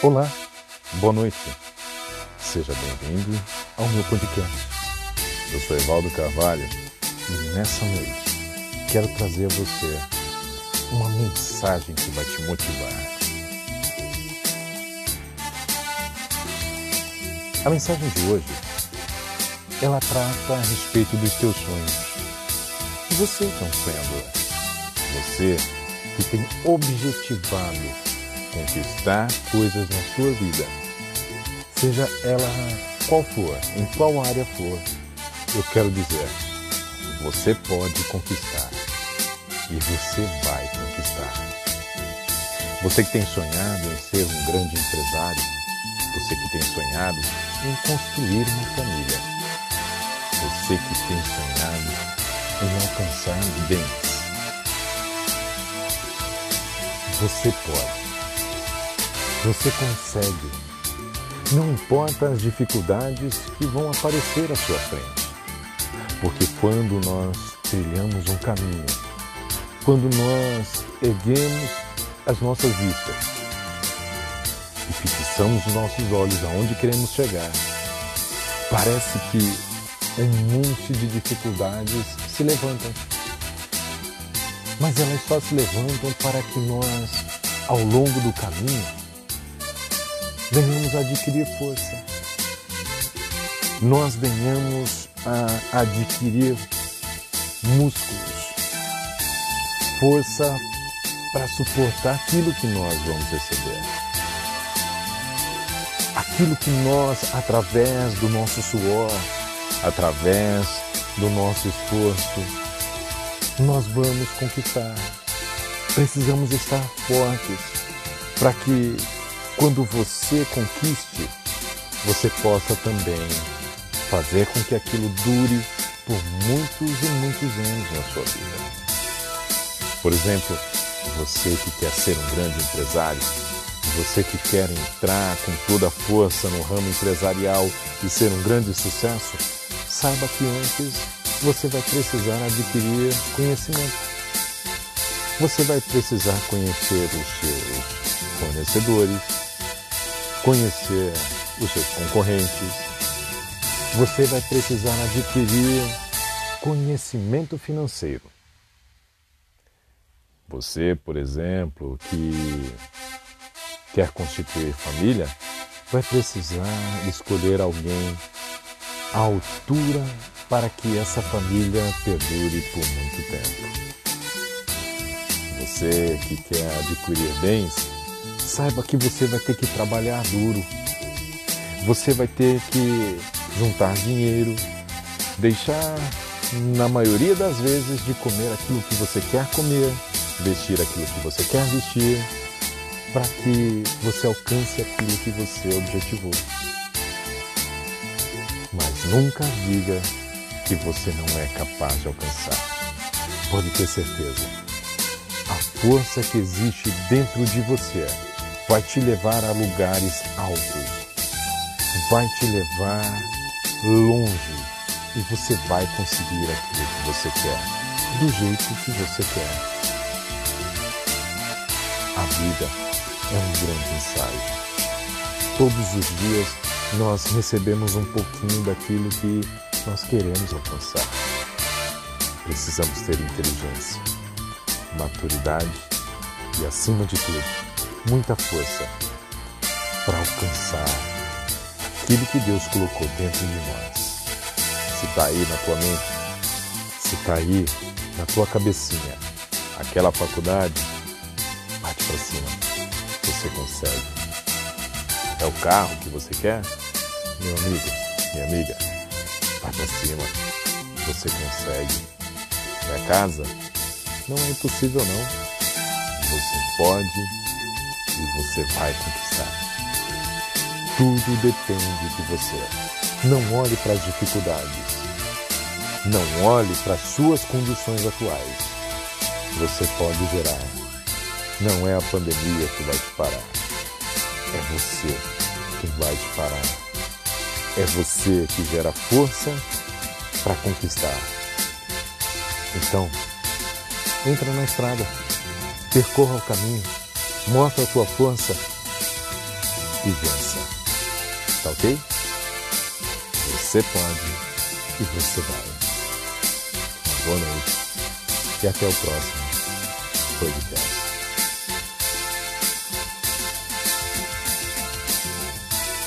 Olá, boa noite. Seja bem-vindo ao meu podcast. Eu sou Evaldo Carvalho e nessa noite quero trazer a você uma mensagem que vai te motivar. A mensagem de hoje ela trata a respeito dos teus sonhos. E você que é um sonhador, você que tem objetivado conquistar coisas na sua vida, seja ela qual for, em qual área for, eu quero dizer, você pode conquistar e você vai conquistar. Você que tem sonhado em ser um grande empresário, você que tem sonhado em construir uma família, você que tem sonhado em alcançar bens, você pode você consegue. Não importa as dificuldades que vão aparecer à sua frente. Porque quando nós trilhamos um caminho, quando nós erguemos as nossas vistas e fixamos os nossos olhos aonde queremos chegar, parece que um monte de dificuldades se levantam. Mas elas só se levantam para que nós, ao longo do caminho, venhamos a adquirir força. Nós venhamos a adquirir músculos, força para suportar aquilo que nós vamos receber. Aquilo que nós, através do nosso suor, através do nosso esforço, nós vamos conquistar. Precisamos estar fortes para que quando você conquiste, você possa também fazer com que aquilo dure por muitos e muitos anos na sua vida. Por exemplo, você que quer ser um grande empresário, você que quer entrar com toda a força no ramo empresarial e ser um grande sucesso, saiba que antes você vai precisar adquirir conhecimento. Você vai precisar conhecer os seus fornecedores, conhecer os seus concorrentes, você vai precisar adquirir conhecimento financeiro. Você, por exemplo, que quer constituir família, vai precisar escolher alguém à altura para que essa família perdure por muito tempo. Você que quer adquirir bens, saiba que você vai ter que trabalhar duro. Você vai ter que juntar dinheiro, deixar, na maioria das vezes, de comer aquilo que você quer comer, vestir aquilo que você quer vestir, para que você alcance aquilo que você objetivou. Mas nunca diga que você não é capaz de alcançar. Pode ter certeza. A força que existe dentro de você vai te levar a lugares altos, vai te levar longe e você vai conseguir aquilo que você quer, do jeito que você quer. A vida é um grande ensaio. Todos os dias nós recebemos um pouquinho daquilo que nós queremos alcançar. Precisamos ter inteligência, maturidade e, acima de tudo, muita força para alcançar aquilo que Deus colocou dentro de nós. Se está aí na tua mente, se está aí na tua cabecinha, aquela faculdade, bate para cima. Você consegue. É o carro que você quer? Meu amigo, minha amiga, vai para cima. Você consegue. É a casa? Não é impossível não. Você pode e você vai conquistar. Tudo depende de você. Não olhe para as dificuldades. Não olhe para as suas condições atuais. Você pode gerar. Não é a pandemia que vai te parar. É você quem vai te parar. É você que gera força para conquistar. Então, entra na estrada, percorra o caminho Mostra a tua força. e vença. Tá ok? Você pode e você vai. Boa noite e até o próximo podcast.